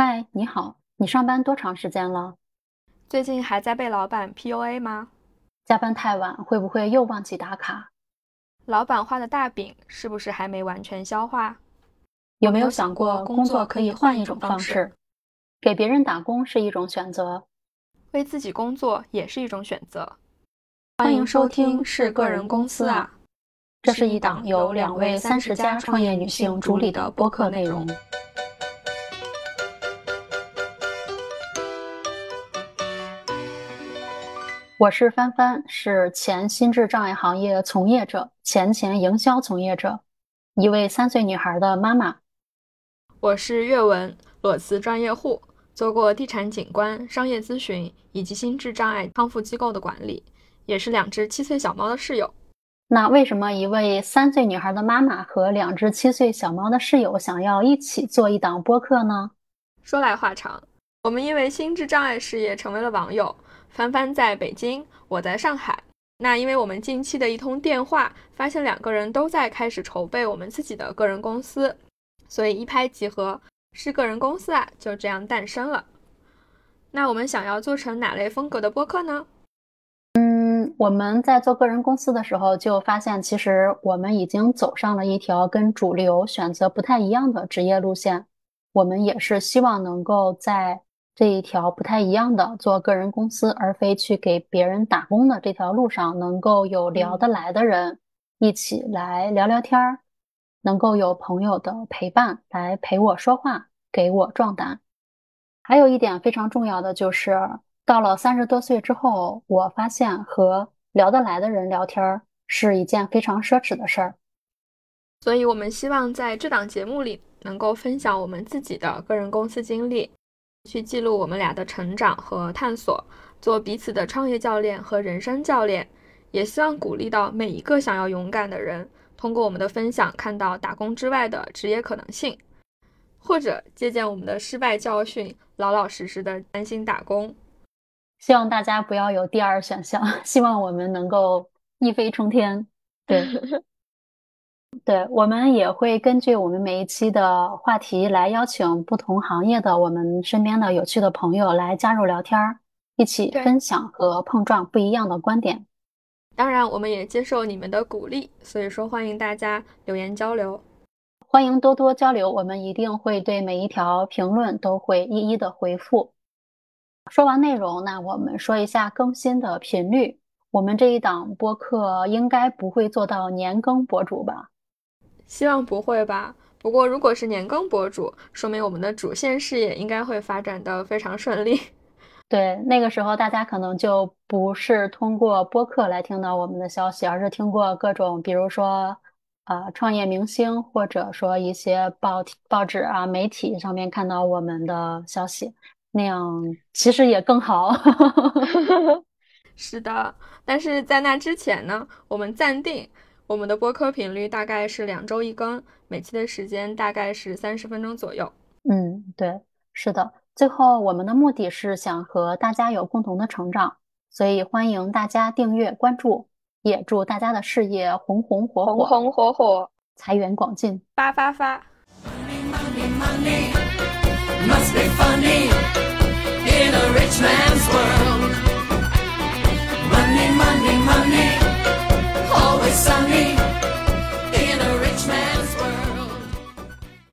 嗨，你好，你上班多长时间了？最近还在被老板 PUA 吗？加班太晚会不会又忘记打卡？老板画的大饼是不是还没完全消化？有没有想过工作可以换一种方式？给别人打工是一种选择，为自己工作也是一种选择。欢迎收听是个人公司啊，这是一档由两位三十加创业女性主理的播客内容。我是帆帆，是前心智障碍行业从业者，前前营销从业者，一位三岁女孩的妈妈。我是岳文，裸辞专业户，做过地产景观、商业咨询以及心智障碍康复机构的管理，也是两只七岁小猫的室友。那为什么一位三岁女孩的妈妈和两只七岁小猫的室友想要一起做一档播客呢？说来话长，我们因为心智障碍事业成为了网友。帆帆在北京，我在上海。那因为我们近期的一通电话，发现两个人都在开始筹备我们自己的个人公司，所以一拍即合，是个人公司啊，就这样诞生了。那我们想要做成哪类风格的播客呢？嗯，我们在做个人公司的时候，就发现其实我们已经走上了一条跟主流选择不太一样的职业路线。我们也是希望能够在。这一条不太一样的做个人公司，而非去给别人打工的这条路上，能够有聊得来的人一起来聊聊天儿，能够有朋友的陪伴来陪我说话，给我壮胆。还有一点非常重要的就是，到了三十多岁之后，我发现和聊得来的人聊天儿是一件非常奢侈的事儿。所以，我们希望在这档节目里能够分享我们自己的个人公司经历。去记录我们俩的成长和探索，做彼此的创业教练和人生教练，也希望鼓励到每一个想要勇敢的人，通过我们的分享看到打工之外的职业可能性，或者借鉴我们的失败教训，老老实实的安心打工。希望大家不要有第二选项，希望我们能够一飞冲天。对。对，我们也会根据我们每一期的话题来邀请不同行业的我们身边的有趣的朋友来加入聊天儿，一起分享和碰撞不一样的观点。当然，我们也接受你们的鼓励，所以说欢迎大家留言交流，欢迎多多交流，我们一定会对每一条评论都会一一的回复。说完内容，那我们说一下更新的频率。我们这一档播客应该不会做到年更博主吧？希望不会吧。不过，如果是年更博主，说明我们的主线事业应该会发展的非常顺利。对，那个时候大家可能就不是通过播客来听到我们的消息，而是听过各种，比如说，呃，创业明星，或者说一些报报纸啊、媒体上面看到我们的消息，那样其实也更好。是的，但是在那之前呢，我们暂定。我们的播客频率大概是两周一更，每期的时间大概是三十分钟左右。嗯，对，是的。最后，我们的目的是想和大家有共同的成长，所以欢迎大家订阅关注，也祝大家的事业红红火火，红红火火，财源广进，发发发。